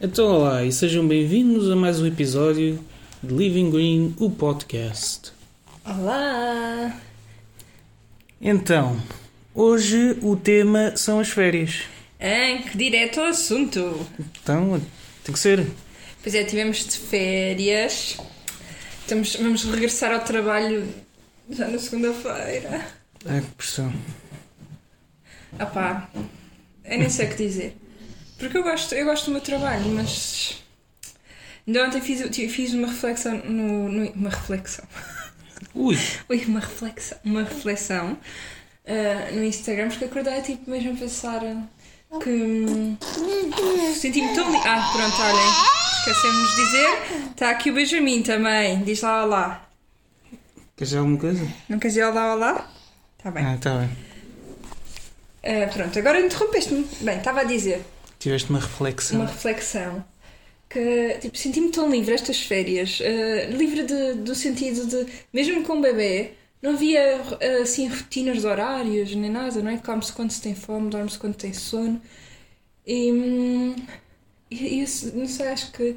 Então, olá e sejam bem-vindos a mais um episódio de Living Green, o podcast. Olá! Então, hoje o tema são as férias. Hein, que direto ao assunto! Então, tem que ser. Pois é, tivemos de férias. Estamos, vamos regressar ao trabalho já na segunda-feira. Ai, que pressão. Ah pá, eu nem sei o que dizer. Porque eu gosto, eu gosto do meu trabalho, mas. Ainda ontem fiz, fiz uma reflexão no, no- Uma reflexão. Ui, Ui, uma reflexão. Uma reflexão ah, no Instagram, porque acordei tipo mesmo a pensar que. hum, Senti-me tão. Li... Ah, pronto, olhem. Esquecemos de dizer. Está aqui o Benjamin também. Diz lá olá. queres dizer alguma coisa? Não queres dizer olá, olá? Está bem. Ah, está bem. Ah, pronto, agora interrompeste-me. Bem, estava a dizer. Tiveste uma reflexão. uma reflexão que tipo, senti-me tão livre estas férias, eh, livre de- do sentido de, mesmo com o bebê, não havia eh, assim rotinas de horários nem nada, não é? Come-se quando se tem fome, dorme-se quando tem sono. E, hum, e, e não sei, acho que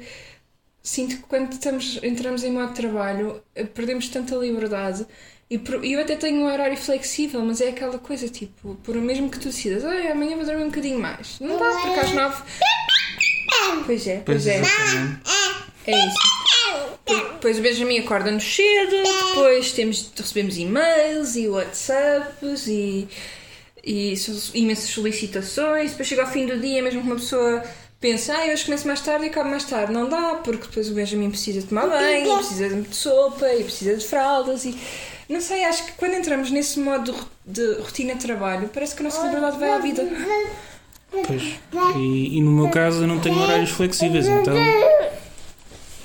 sinto que quando estamos, entramos em modo de trabalho eh, perdemos tanta liberdade. E por- eu até tenho um horário flexível, mas é aquela coisa tipo, por mesmo que tu decidas, "Ai, amanhã vou dormir um bocadinho mais. Não dá, porque às nove. Pois é, pois Pois é. É isso. Depois o Benjamin acorda-nos cedo, depois temos, recebemos e-mails e WhatsApps e, e imensas solicitações. Depois chega ao fim do dia, mesmo que uma pessoa pensa, ah, hoje começo mais tarde e acabo mais tarde. Não dá, porque depois o Benjamin precisa de tomar banho, e precisa de sopa e precisa de fraldas e. Não sei, acho que quando entramos nesse modo de rotina de trabalho, parece que a nossa liberdade vai à vida. Pois. E, e no meu caso eu não tenho horários flexíveis, então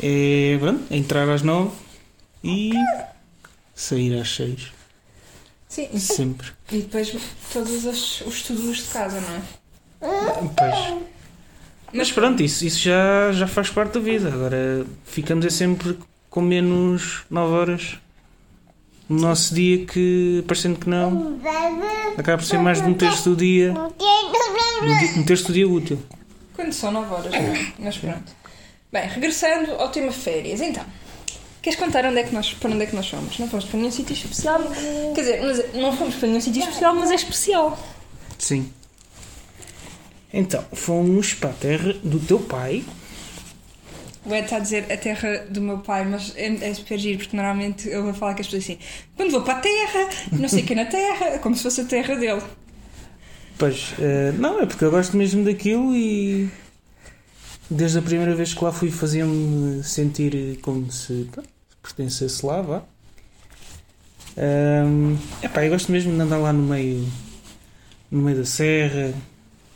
é pronto, é entrar às nove e sair às seis. Sim, Sempre. e depois todos os, os estudos de casa, não é? Pois. Mas pronto, isso, isso já, já faz parte da vida. Agora ficamos é sempre com menos 9 horas no nosso dia que, parecendo que não, acaba por ser mais de um terço do dia, um, terço do dia útil. Quando são 9 horas, não é? Mas pronto. Bem, regressando ao tema férias, então. Queres contar onde é que nós, para onde é que nós fomos? Não fomos para nenhum sítio especial. Quer dizer, mas não fomos para nenhum sítio especial, mas é especial. Sim. Então, fomos para a terra do teu pai. O Ed está a dizer a terra do meu pai, mas é, é super giro, porque normalmente eu vou falar com as pessoas assim: quando vou para a terra, não sei o que é na terra, como se fosse a terra dele. Pois, eh, não, é porque eu gosto mesmo daquilo e desde a primeira vez que lá fui fazia-me sentir como se pertencesse lá, vá. Ahm, epá, eu gosto mesmo de andar lá no meio, no meio da serra,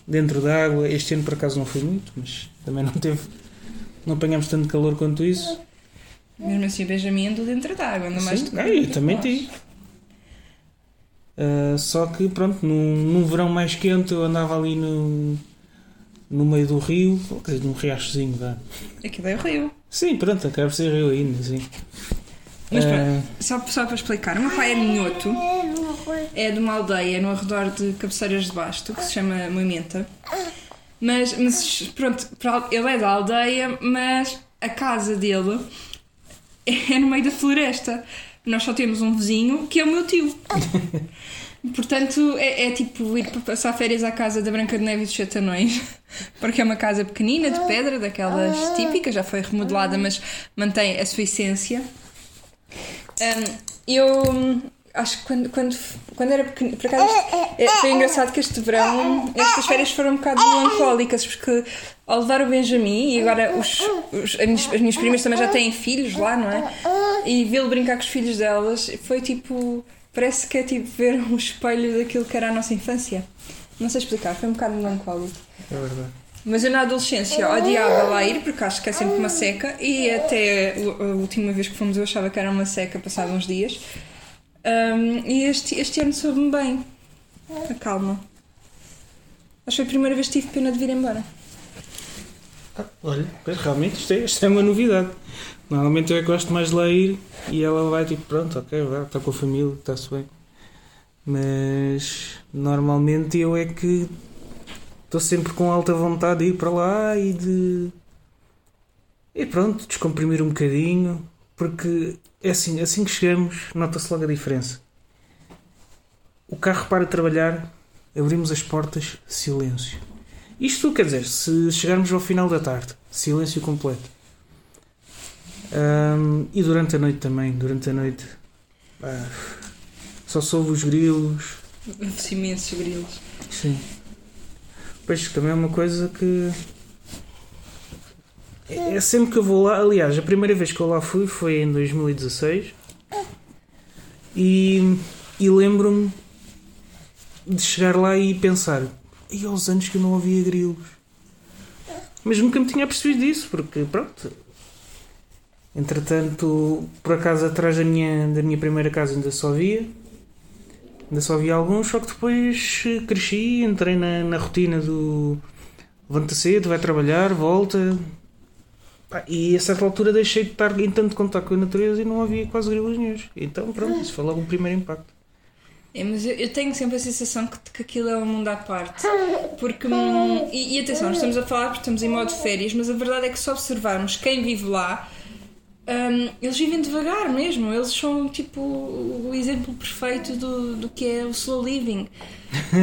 dentro da água. Este ano por acaso não foi muito, mas também não teve, não apanhámos tanto calor quanto isso. Mesmo assim, o Benjamin andou dentro da água, anda mais do que ah, eu também tive. Ah, só que pronto, num, num verão mais quente eu andava ali no, no meio do rio, quer dizer, num riachozinho, vá. Aquilo é o rio. Sim, pronto, acaba por ser rio ainda, sim. Mas Ah, pronto, só, só para explicar, o meu pai é minhoto. é de uma aldeia no arredor de Cabeceiras de Basto, que se chama Moimenta. Mas, mas pronto, ele é da aldeia, mas a casa dele é no meio da floresta. Nós só temos um vizinho que é o meu tio. Portanto, é, é tipo ir para passar férias à casa da Branca de Neve e dos Chatanões, porque é uma casa pequenina, de pedra, daquelas típicas, já foi remodelada, mas mantém a sua essência. Um, eu acho que quando, quando, quando era pequenina, por acaso é- foi engraçado que este verão estas férias foram um bocado melancólicas porque ao levar o Benjamin e agora os, os- as, minhas, as minhas primas também já têm filhos lá, não é? E vê-lo brincar com os filhos delas foi tipo. Parece que é tipo ver um espelho daquilo que era a nossa infância. Não sei explicar, foi um bocado melancólico. é verdade. Mas eu na adolescência odiava lá ir porque acho que é sempre uma seca e até a última vez que fomos eu achava que era uma seca passado uns dias. Um, e este, este ano soube-me bem. A calma. Acho que foi a primeira vez que tive pena de vir embora. Ah, olha, pois, realmente isto é, isto é uma novidade. Normalmente eu é que gosto mais de lá ir e ela vai tipo, pronto, ok, vá, está com a família, está-se bem. Mas normalmente eu é que estou sempre com alta vontade de ir para lá e de E pronto, descomprimir um bocadinho, porque é assim, assim que chegamos, nota-se logo a diferença. O carro para trabalhar, abrimos as portas, silêncio. Isto quer dizer, se chegarmos ao final da tarde, silêncio completo. Um, e durante a noite também, durante a noite. Ah, só soube os grilos. Os imensos grilos. Sim. Pois também é uma coisa que. É sempre que eu vou lá. Aliás, a primeira vez que eu lá fui foi em 2016. E, e lembro-me de chegar lá e pensar: e aos anos que eu não havia grilos. Mas nunca me tinha percebido disso, porque pronto. Entretanto, por acaso atrás da minha, da minha primeira casa ainda só havia. Ainda só havia alguns, só que depois cresci, entrei na, na rotina do levanta cedo, vai trabalhar, volta. E a certa altura deixei de estar em tanto contato com a natureza e não havia quase grilos nenhums. Então pronto, isso foi logo o primeiro impacto. É, mas eu, eu, tenho sempre a sensação que, que aquilo é um mundo à parte. Porque. Hum, e, e, atenção, nós estamos a falar porque estamos em modo férias, mas a verdade é que se observarmos quem vive lá, um, eles vivem devagar mesmo. Eles são tipo o exemplo perfeito do, do que é o slow living.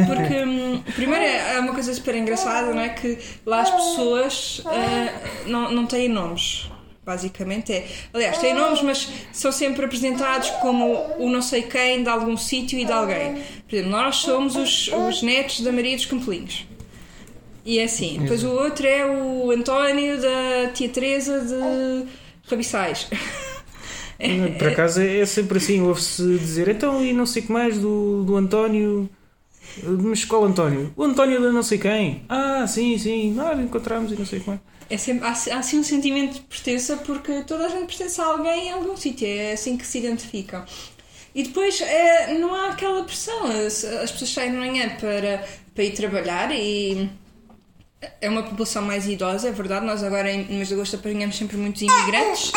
Porque, hum, primeiro, é, é uma coisa super engraçada, não é? Que lá as pessoas uh, não, não têm nomes basicamente é. Aliás, têm nomes, mas são sempre apresentados como o não sei quem de algum sítio e de alguém. Por exemplo, nós somos os, os netos da Maria dos Campelinhos. E é assim. Depois o outro é o António da tia Teresa de Rabiçais. Por acaso é sempre assim, ouve-se dizer então e não sei o que mais do, do António. Mas qual António? O António da não sei quem. Ah, sim, sim, ah, encontramos e não sei o que mais é sempre, há, há assim um sentimento de pertença porque toda a gente pertence a alguém em algum sítio, é assim que se identificam. E depois é, não há aquela pressão, as, as pessoas saem de manhã para, para ir trabalhar e é uma população mais idosa, é verdade. Nós agora em mês de agosto apanhamos sempre muitos imigrantes,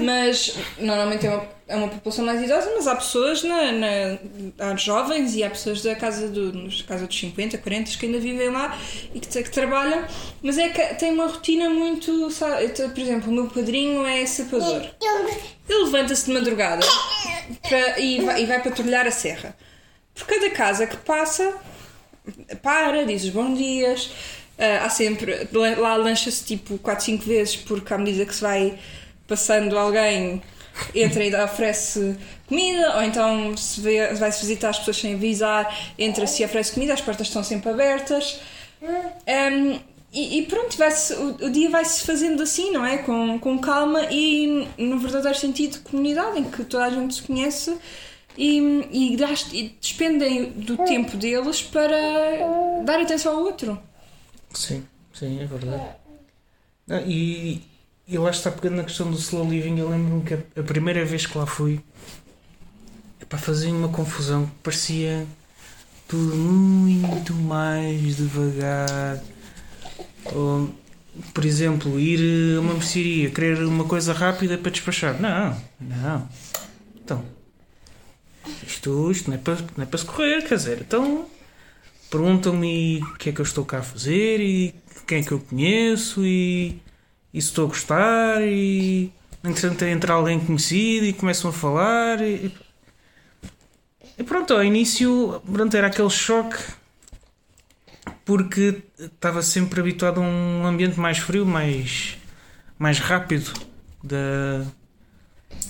mas normalmente é uma, é uma população mais idosa, mas há pessoas na, na, há jovens e há pessoas da casa, do, casa dos 50, 40 que ainda vivem lá e que, que trabalham, mas é que tem uma rotina muito. Sabe, por exemplo, o meu padrinho é sapador. Ele levanta-se de madrugada para, e, vai, e vai patrulhar a serra. Por cada casa que passa, para, diz os bons dias Uh, há sempre, lá lancha-se tipo 4, 5 vezes, porque à medida que se vai passando alguém entra e oferece comida, ou então se vai-se visitar as pessoas sem avisar, entra-se e oferece comida, as portas estão sempre abertas. Um, e, e, pronto, o, o, dia vai-se fazendo assim, não é? Com, com calma e no verdadeiro sentido de comunidade, em que toda a gente se conhece e, e, e despendem do tempo deles para dar atenção ao outro. Sim, sim, é verdade. Ah, e acho que está pegando na questão do slow living. Eu lembro-me que a, primeira vez que lá fui para fazer uma confusão, parecia tudo muito mais devagar. Ou, por exemplo, ir a uma mercearia, querer uma coisa rápida para despachar. Não, não. Então, isto, isto não, é para, não é para se correr, quer dizer, então perguntam-me o que é que eu estou cá a fazer e quem é que eu conheço e, e se estou a gostar e entretanto entra alguém conhecido e começam a falar e, e pronto, ao início pronto, era aquele choque porque estava sempre habituado a um ambiente mais frio, mais, mais rápido da,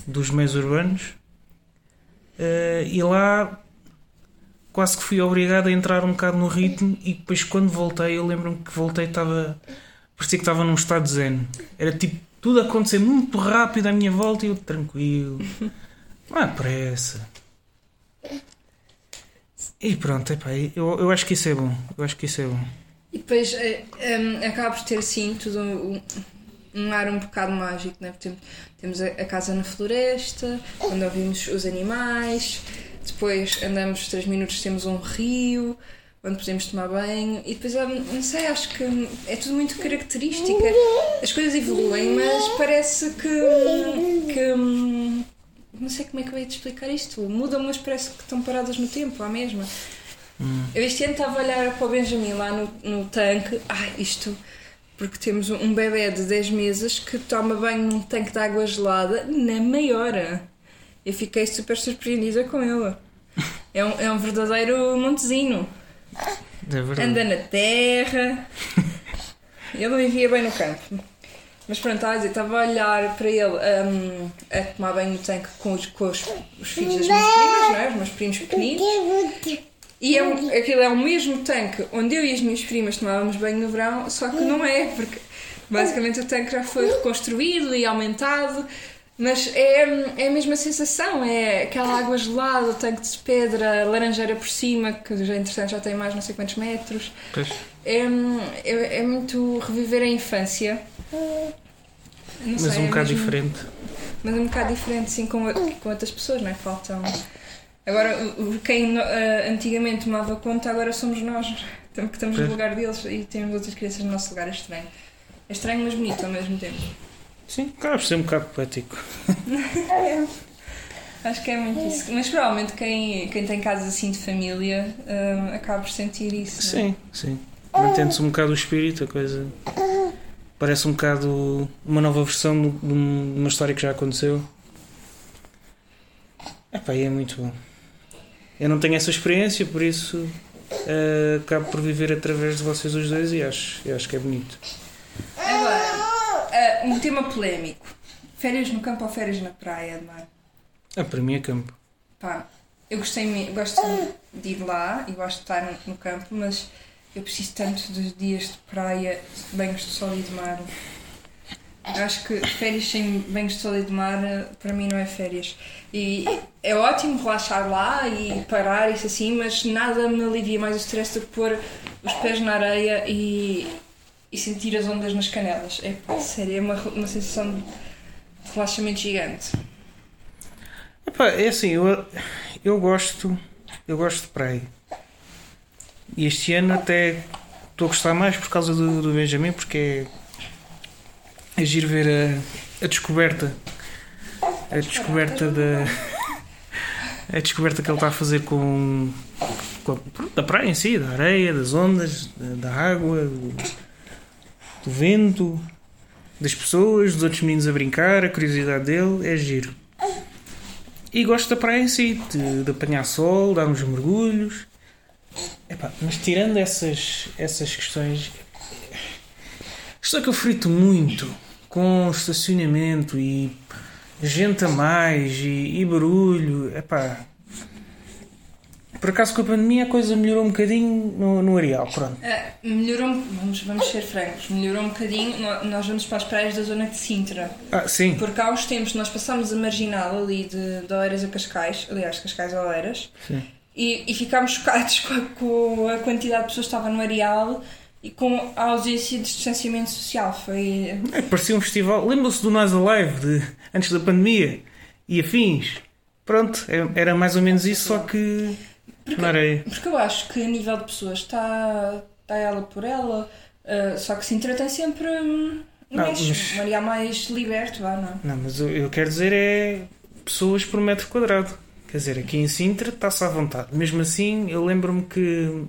dos meios urbanos uh, e lá quase que fui obrigado a entrar um bocado no ritmo e depois quando voltei, eu lembro-me que voltei estava. parecia que estava num estado zen. Era tipo tudo a acontecer muito rápido à minha volta e eu tranquilo. Não há pressa. E pronto, epá, eu, eu acho que isso é bom. Eu acho que isso é bom. E depois um, eh, eh, acaba por ter sim tudo um, um ar um bocado mágico, né? Temos, temos a, a casa na floresta, onde ouvimos os animais, depois andamos 3 minutos, temos um rio onde podemos tomar banho e depois, não sei, acho que é tudo muito característica. As coisas evoluem, mas parece que, que não sei como é que eu ia te explicar isto. Mudam, mas parece que estão paradas no tempo, à mesma. Hum. Eu este ano estava a olhar para o Benjamin lá no, no tanque. Ai, isto porque temos um bebê de 10 meses que toma banho num tanque de água gelada na meia hora. Eu fiquei super surpreendida com ele. É um, é um verdadeiro montezinho. É verdade. Anda na terra. Ele não vivia bem no campo. Mas pronto, estava a dizer, estava a olhar para ele um, a tomar banho no tanque com os, com os, os filhos das minhas primas, não é? Os meus primos pequeninos. E é um, aquilo é o mesmo tanque onde eu e as minhas primas tomávamos banho no verão, só que não é, porque basicamente o tanque já foi reconstruído e aumentado. Mas é, é a mesma sensação, é aquela água gelada, o tanque de pedra, laranjeira por cima, que já entretanto já tem mais não sei quantos metros. Pois. É, é, é muito reviver a infância. Não Mas sei, um é bocado mesmo- diferente. Mas um bocado diferente, sim, com, com outras pessoas, não é? Faltam. Agora, quem ah, antigamente tomava conta, agora somos nós, que estamos no lugar deles e temos outras crianças no nosso lugar. É estranho. É estranho, mas bonito ao mesmo tempo. Sim, acaba por ser um bocado poético. Acho que é muito isso. Mas provavelmente quem, quem tem casas assim de família ah, acaba por sentir isso. é? Sim, sim. Mantendo-se um bocado o espírito, a coisa. Parece um bocado uma nova versão de uma história que já aconteceu. Epá, é muito bom. Eu não tenho essa experiência, por isso eh, acabo por viver através de vocês os dois e acho, acho que é bonito. Um tema polémico: férias no campo ou férias na praia, Edmar? Ah, para mim é campo. Pá, eu gostei, me- gosto de ir lá e gosto de estar no, campo, mas eu preciso tanto dos dias de praia, de banhos de sol e de mar. Eu acho que férias sem banhos de sol e de mar, para mim, não é férias. E é ótimo relaxar lá e parar, isso assim, mas nada me alivia mais o stress do que pôr os pés na areia e, e sentir as ondas nas canelas. É pá, sério, é uma, uma sensação de relaxamento gigante. Epá, é assim, eu, eu gosto eu gosto de praia. E este ano até estou a gostar mais por causa do, do Benjamin, porque é, é giro ver a, a descoberta. A descoberta da. A descoberta que ele está a fazer com, com a, pronto, da praia em si, da areia, das ondas, da, da água, do, do vento, das pessoas, dos outros meninos a brincar, a curiosidade dele, é giro. E gosto da praia em si, de, de apanhar sol, dar uns mergulhos. Epá, mas tirando essas, essas questões. É que eu frito muito com estacionamento e gente a mais e, e barulho. Epá. Por acaso com a pandemia a coisa melhorou um bocadinho no, no areal, pronto. Ah, melhorou, vamos, vamos ser francos, melhorou um bocadinho. nó- Nós vamos para as praias da zona de Sintra, Ah, sim, porque há uns tempos nós passámos a marginal ali de, de Oeiras a Cascais, aliás, Cascais a Oeiras, sim. e, e ficámos chocados com a, com a quantidade de pessoas que estava no areal e com a ausência de distanciamento social. Foi. É, parecia um festival. Lembram-se do Nós Alive de, antes da pandemia e afins. Pronto, é- era mais ou menos isso, só que areia. Porque eu acho que a nível de pessoas está, está ela por ela, ah, só que Sintra tem sempre hum, um Não, eixo, mas- areal mais liberto, vá, não? Não, mas eu, eu quero dizer é pessoas por metro quadrado. Quer dizer, aqui em Sintra está-se à vontade. Mesmo assim, eu lembro-me que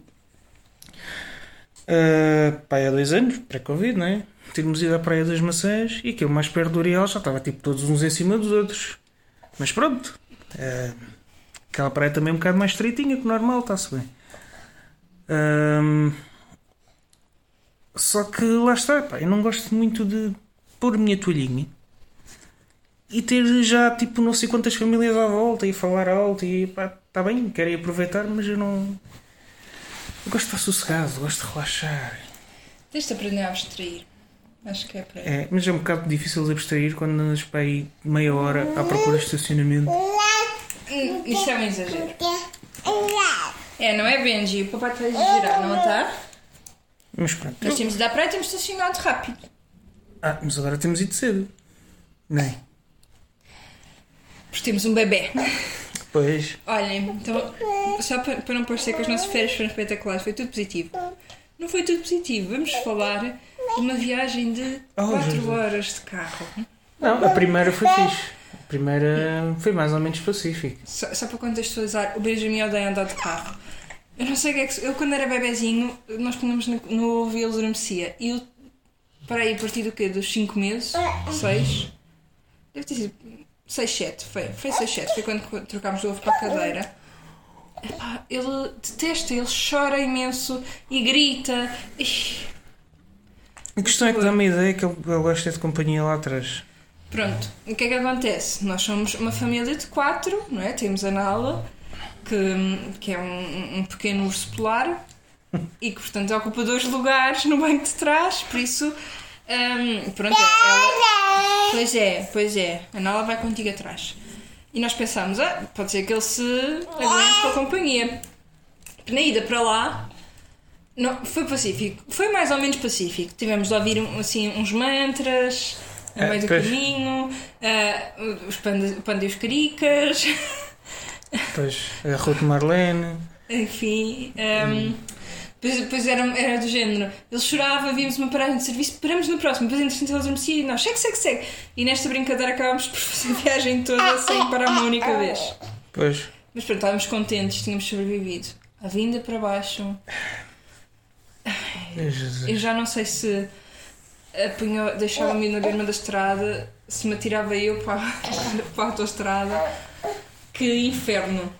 ah, pá, há dois anos, pré-Covid, não é? Tínhamos ido à Praia das Maçãs e aquilo mais perto do Areal já estava tipo todos uns em cima dos outros. Mas pronto, ah, aquela praia também é um bocado mais estreitinha que o normal, está-se bem. Só que lá está, pá, eu não gosto muito de pôr a minha toalhinha e ter já tipo não sei quantas famílias à volta e falar alto e pá, está bem, quero ir aproveitar, mas eu não. Eu gosto de estar sossegado, gosto de relaxar. Tens de aprender a abstrair. Acho que é para aí. É, mas é um bocado difícil de abstrair quando andas para aí meia hora à procura de estacionamento. Hum, Isso é um exagero. É, não é Benji? O papai está a exagerar, não está? Mas pronto. Nós temos de dar praia e temos estacionado rápido. Ah, mas agora temos ido cedo. Não é? Porque temos um bebê. Pois. Olhem, então, só para, para não parecer que as nossas férias foram espetaculares, foi tudo positivo. Não foi tudo positivo. Vamos falar de uma viagem de Oh, 4 Jesus. horas de carro. Não, a primeira foi fixe. A primeira foi mais ou menos pacífica. Só, só para contextualizar, o Benjamin odeia andar de carro. Eu não sei o que é que. Eu, quando era bebezinho, nós punhamos no, no ouvido ele adormecia. E eu para aí a partir do quê? Dos 5 meses? 6? Deve ter sido 6, 7. Foi, foi 6, 7. Foi quando trocámos o ovo para a cadeira. Epá, ele detesta, ele chora imenso e grita. A questão é que dá-me a ideia que ele, ele gosta de companhia lá atrás. Pronto, o que é que acontece? Nós somos uma família de quatro, não é? Temos a Nala, que, que é um, um pequeno urso polar e que, portanto, ocupa dois lugares no banco de trás, por isso. hum, pronto, ela- pois é, pois é, a Nala vai contigo atrás. E nós pensámos, ah, pode ser que ele se aguente com a companhia. Na ida para lá, não, foi pacífico. Foi mais ou menos pacífico. Tivemos de ouvir assim, uns mantras no É, meio do pois. caminho, ah, os pandas, o panda e os caricas, Depois a Ruth Marlene. enfim. Um, depois, depois era, era do género. Ele chorava, víamos uma paragem de serviço, paramos no próximo, depois entretanto ele adormecia e nós, segue, segue, segue. E nesta brincadeira acabámos por fazer a viagem toda sem parar uma única vez. Pois. Mas pronto, estávamos contentes, tínhamos sobrevivido. A vinda para baixo. Jesus. Eu já não sei se deixava-me ir na berma da estrada, se me atirava eu para, para a autostrada. Que inferno!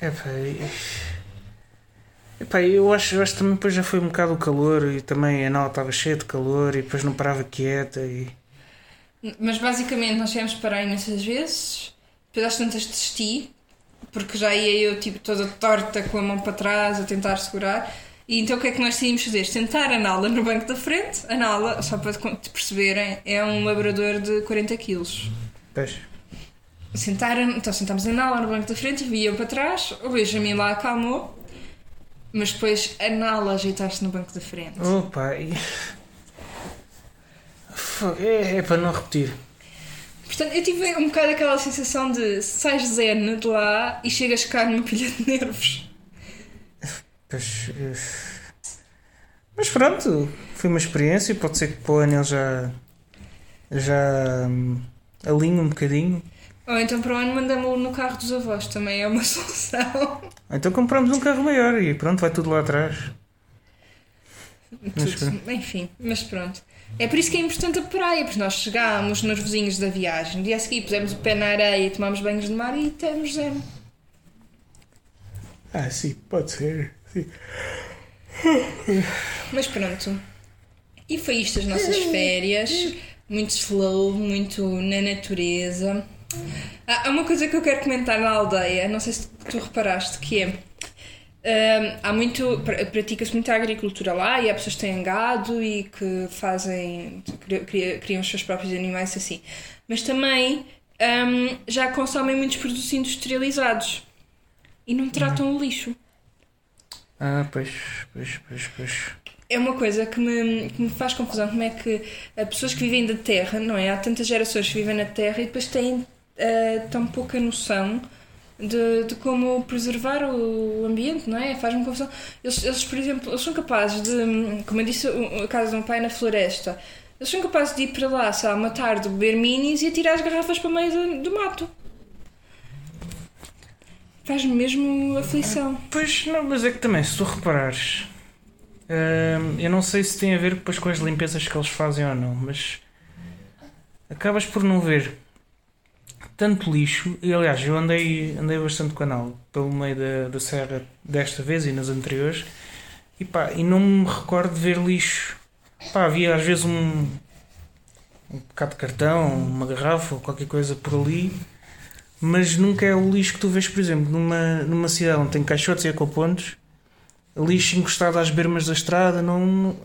Epá, e- epá, eu acho, eu acho que também depois já foi um bocado o calor e também a Nala estava cheia de calor e depois não parava quieta e. Mas basicamente nós tivemos parar imensas vezes, depois às tantas desisti, porque já ia eu tipo toda torta com a mão para trás a tentar segurar. E então o que é que nós decidimos fazer? Sentar a Nala no banco da frente. A Nala, só para te perceberem, é um labrador de 40 quilos. Pois. Sentar, então sentámos a Nala no banco da frente, via para trás, o Benjamin lá acalmou, mas depois a Nala ajeitar-se no banco da frente. Opa, e... Fo- é, é para não repetir. Portanto, eu tive um bocado aquela sensação de sais zen de lá e chegas cá numa pilha de nervos. Pois, eh, Mas pronto, foi uma experiência. Pode ser que para o ano ele já. já. hum, alinhe um bocadinho. Ou então para o ano mandamos-lo no carro dos avós, também é uma solução. Ou Então compramos um carro maior e pronto, vai tudo lá atrás. Mas Tudo. Enfim, mas pronto. É por isso que é importante a praia, porque nós chegámos nervosinhos da viagem, no dia a seguir pusemos o pé na areia, tomámos banhos de mar e estamos zen. Ah, sim, pode ser. Mas pronto. E foi isto as nossas férias. Muito slow, muito na natureza. Há uma coisa que eu quero comentar na aldeia, não sei se tu reparaste, que é. hum, há muito. pra- Pratica-se muita agricultura lá e há pessoas que têm gado e que fazem. cri- cri- criam os seus próprios animais assim. Mas também hum, já consomem muitos produtos industrializados e não tratam o lixo. Ah, pois, pois, pois, pois. É uma coisa que me, que me faz confusão, como é que eh, pessoas que vivem da terra, não é? Há tantas gerações que vivem na terra e depois têm eh, tão pouca noção de, de como preservar o ambiente, não é? Faz-me confusão. Eles, eles, por exemplo, eles são capazes de, como eu disse, a casa do meu pai na floresta, eles são capazes de ir para lá, lá, uma tarde, beber minis e atirar as garrafas para o meio do, do mato. Faz-me mesmo aflição. Pois não, mas é que também, se tu reparares, hum, eu não sei se tem a ver depois com as limpezas que eles fazem ou não, mas acabas por não ver tanto lixo. E aliás, eu andei, andei bastante nau pelo meio da, da serra desta vez e nas anteriores, e pá, e não me recordo de ver lixo. Pá, havia às vezes um, um bocado de cartão, uma garrafa ou qualquer coisa por ali. Mas nunca é o lixo que tu vês, por exemplo, numa, numa cidade onde tem caixotes e ecopontos, lixo encostado às bermas da estrada, não.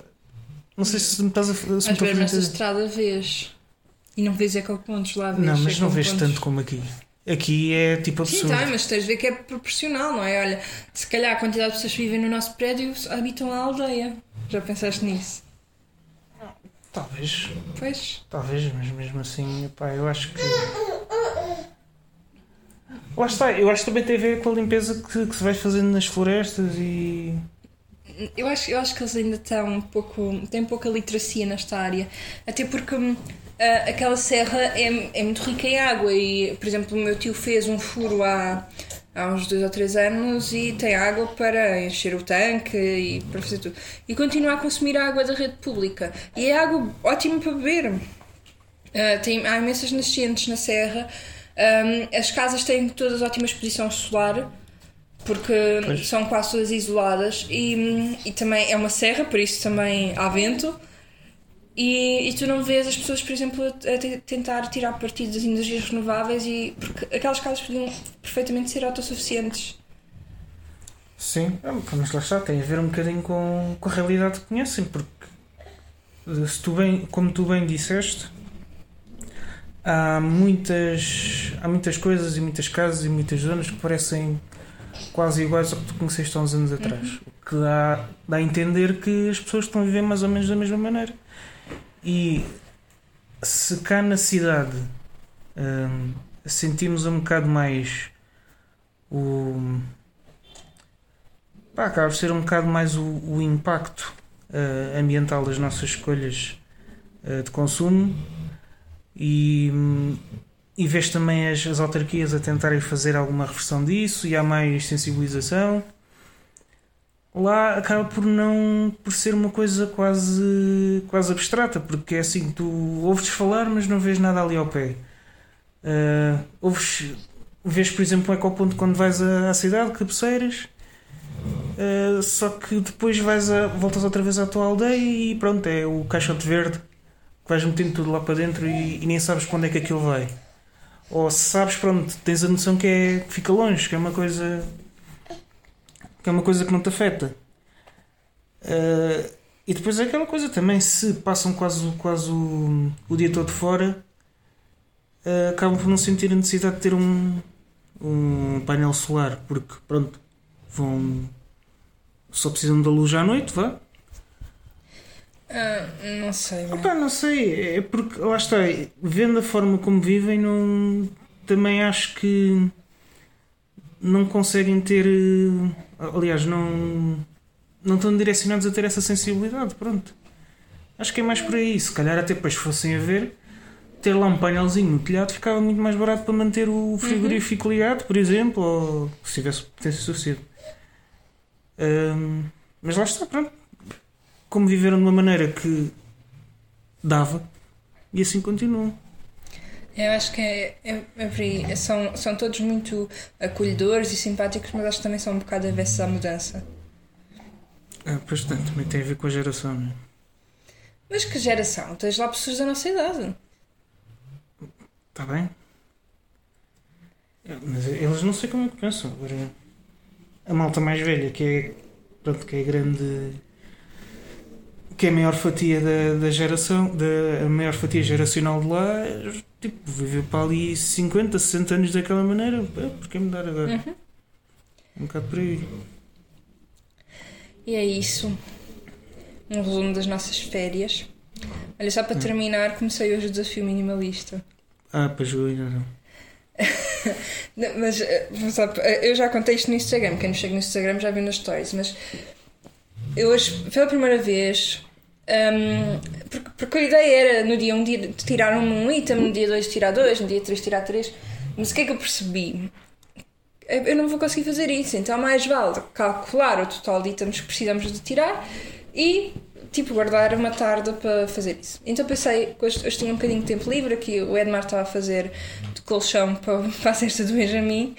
Não, sei se me estás a se me Às estou a vezes nessa fazer- estrada vês. E não vês ecopontos lá, vês Não, mas não vês tanto como aqui. Aqui é tipo Sim, absurdo. tá, mas tens de ver que é proporcional, não é? Olha, se calhar a quantidade de pessoas que vivem no nosso prédio habitam a aldeia. Já pensaste nisso? Talvez, Pois. talvez, mas mesmo assim, pá, eu acho que. Lá está, eu acho que também tem a ver com a limpeza que, que se vai fazendo nas florestas e. Eu acho, eu acho que eles ainda estão um pouco. têm pouca literacia nesta área. Até porque a- aquela serra é, é muito rica em água e, por exemplo, o meu tio fez um furo há, há uns dois ou três anos e tem água para encher o tanque e para fazer tudo. E continua a consumir a água da rede pública. E é água ótima para beber. Uh, tem, há imensas nascentes na serra. Um, as casas têm todas ótima exposição solar porque pois. são quase todas isoladas e, e também é uma serra, por isso também há vento. E, e tu não vês as pessoas, por exemplo, a, tentar tirar partido das energias renováveis e porque aquelas casas podiam perfeitamente ser autossuficientes. Sim, é, mas lá está, tem a ver um bocadinho com, com a realidade que conhecem, porque se tu bem, como tu bem disseste, há muitas, há muitas coisas e muitas casas e muitas zonas que parecem quase iguais ao que tu conheceste há uns anos atrás. Uhum. O que dá, dá a entender que as pessoas estão a viver mais ou menos da mesma maneira. E se cá na cidade hum, sentimos um bocado mais o. Pá, acaba por ser um bocado mais o, o impacto uh, ambiental das nossas escolhas uh, de consumo e, e vês também as, as autarquias a tentarem fazer alguma reversão disso e há mais sensibilização lá acaba por não por ser uma coisa quase quase abstrata porque é assim tu ouves falar mas não vês nada ali ao pé. Uh, ouves vês por exemplo um ecoponto quando vais à, à cidade cabeceiras uh, só que depois vais a, voltas outra vez à tua aldeia e pronto é o caixote verde que vais metendo tudo lá para dentro e, e nem sabes quando é que aquilo vai ou sabes pronto tens a noção que é que fica longe que é uma coisa que é uma coisa que não te afeta. Uh, e depois é aquela coisa também, se passam quase, quase o, o dia todo fora, uh, acabam por não sentir a necessidade de ter um, um painel solar, porque pronto, vão só precisam da luz à noite, vá. Uh, não sei. Opa, não sei, é porque lá está, vendo a forma como vivem, não, também acho que não conseguem ter aliás, não, não estão direcionados a ter essa sensibilidade. Pronto. Acho que é mais por aí. Se calhar até depois fossem a ver, ter lá um painelzinho no telhado ficava muito mais barato para manter o frigorífico uhum. ligado, por exemplo, ou se tivesse potência suficiente. Um, mas lá está, pronto. Como viveram de uma maneira que dava, e assim continuam. Eu acho que é, é, é, são, são todos muito acolhedores e simpáticos, mas acho que também são um bocado avessos à mudança. É, pois tanto, também tem a ver com a geração, não é? Mas que geração? Tens lá pessoas da nossa idade. Está bem. É, mas eles não sei como é que pensam. Agora, a malta mais velha, que é, pronto, que é grande que é a maior fatia da, da geração, da, a maior fatia geracional de lá, tipo, viveu para ali 50, 60 anos daquela maneira, porquê mudar agora? Uhum. Um bocado por aí. E é isso. Um resumo das nossas férias. Olha, só para terminar, comecei hoje o desafio minimalista. Ah, eu ainda não. mas eh, eh, eu já contei isto no Instagram. Quem nos chega no Instagram já viu nas stories. Mas eu hoje, pela primeira vez, um, porque, porque, a ideia era no dia 1 um, tirar um, item, no dia 2 tirar dois, no dia 3 tirar três. Mas o que é que eu percebi? Eu não vou conseguir fazer isso, então mais vale calcular o total de itens que precisamos de tirar e tipo guardar uma tarde para fazer isso. Então pensei que hoje, hoje tinha um bocadinho de tempo livre, aqui o Edmar estava a fazer colchão para, para a cesta do Benjamin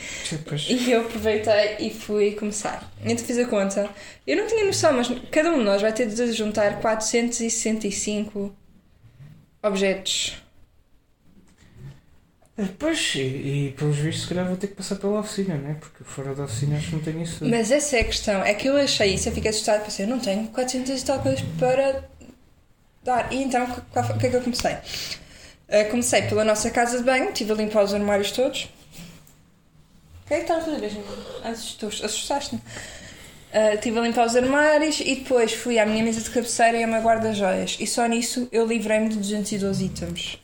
e eu aproveitei e fui começar. Então fiz a conta. Eu não tinha noção, mas cada um de nós vai ter de juntar 465 objetos. É, pois, e, e pelos vistos, se calhar vou ter que passar pela oficina, né? Porque fora da oficina acho que não tenho isso. Mas essa é a questão. É que eu achei isso, eu fiquei assustada, pensei, eu não tenho 400 e tal coisas para dar. E então, o que é que eu comecei? Uh, comecei pela nossa casa de banho, estive a limpar os armários todos. O que é que estás a fazer, Benjamin? Assustaste-me. Uh, estive a limpar os armários e depois fui à minha mesa de cabeceira e a minha guarda-joias. E só nisso eu livrei-me de 212 itens.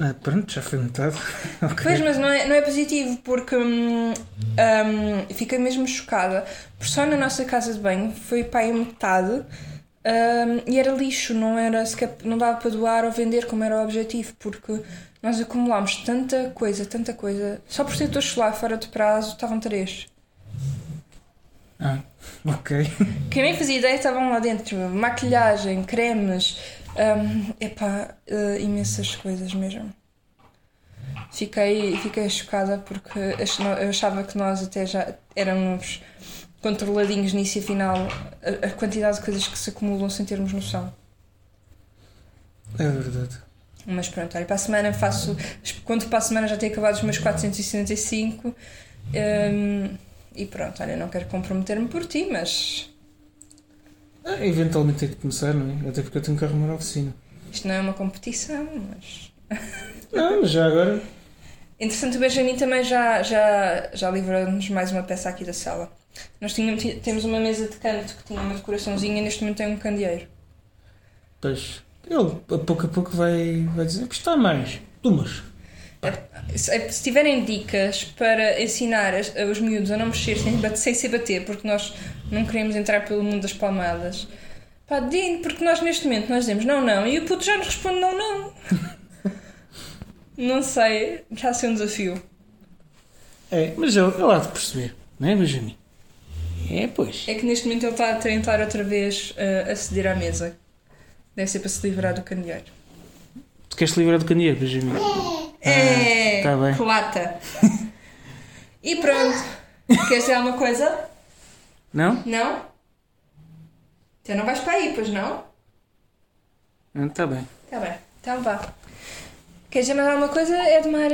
Ah, pronto, já foi metade. okay. Pois, mas não é, não é positivo porque hum, hum, fiquei mesmo chocada. Por só na nossa casa de banho foi para aí metade Ahm, e era lixo, não, era não dava para doar ou vender como era o objetivo, porque nós acumulámos tanta coisa, tanta coisa. Só por protetor solar fora de prazo estavam três. Ah, ok. Quem nem fazia ideia estavam lá dentro. Maquilhagem, cremes, ahm, epá, eh, imensas coisas mesmo. Fiquei, fiquei chocada porque eu achava que nós até já éramos controladinhos nisso e afinal a, a quantidade de coisas que se acumulam sem termos noção. É verdade. Mas pronto, olha, para a semana faço. Quando para a semana já tenho acabado os meus 475. hum, e pronto, olha, não quero comprometer-me por ti, mas Ah, eventualmente tem que começar, não é? Até porque eu tenho que arrumar a oficina. isto não é uma competição. Mas... Não, mas já agora. Entretanto, o Benjamin também já, já, já livrou-nos mais uma peça aqui da sala. Nós tínhamos, temos uma mesa de canto que tinha uma decoraçãozinha e neste momento tem um candeeiro. Pois. Ele a pouco a pouco vai, vai dizer: está mais. Dumas. Se, se tiverem dicas para ensinar as- os miúdos a não mexer sem, sem se bater, porque nós não queremos entrar pelo mundo das palmadas, pá, deem, porque nós neste momento nós dizemos não, não, e o puto já nos responde não, não. não sei, já sei um desafio. É, mas ele, ele há de perceber, não é, Benjamin? É, pois. É que neste momento ele está a tentar outra vez uh, aceder à mesa. Deve ser para se livrar do candeeiro. Tu queres te livrar do candeeiro, Benjamin? É, tá bem. que lata. E pronto. Queres dizer alguma coisa? Não? Não? Então não vais para aí, pois não? Ah, Está bem. Tá bem, então vá. Queres dizer mais alguma coisa, Edmar?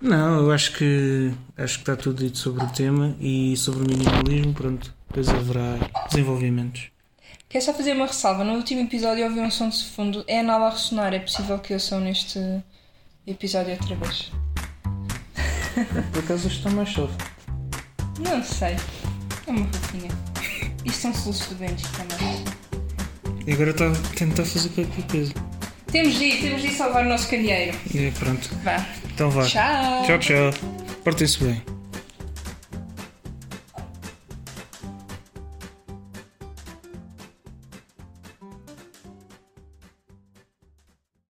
Não, eu acho que acho que está tudo dito sobre o tema e sobre o minimalismo, pronto, depois haverá desenvolvimentos. Quero só fazer uma ressalva. No último episódio ouvi um som de fundo. É a a ressonar. É possível que ouçam neste episódio outra vez. Por acaso está mais chove. Não sei. É uma fofinha. Isto são soluços de ventos também. E agora está a tentar fazer qualquer coisa. Temos de ir, temos de ir salvar o nosso candeeiro. E pronto. Vá. Então vá. Tchau. Tchau, tchau. Portem-se bem.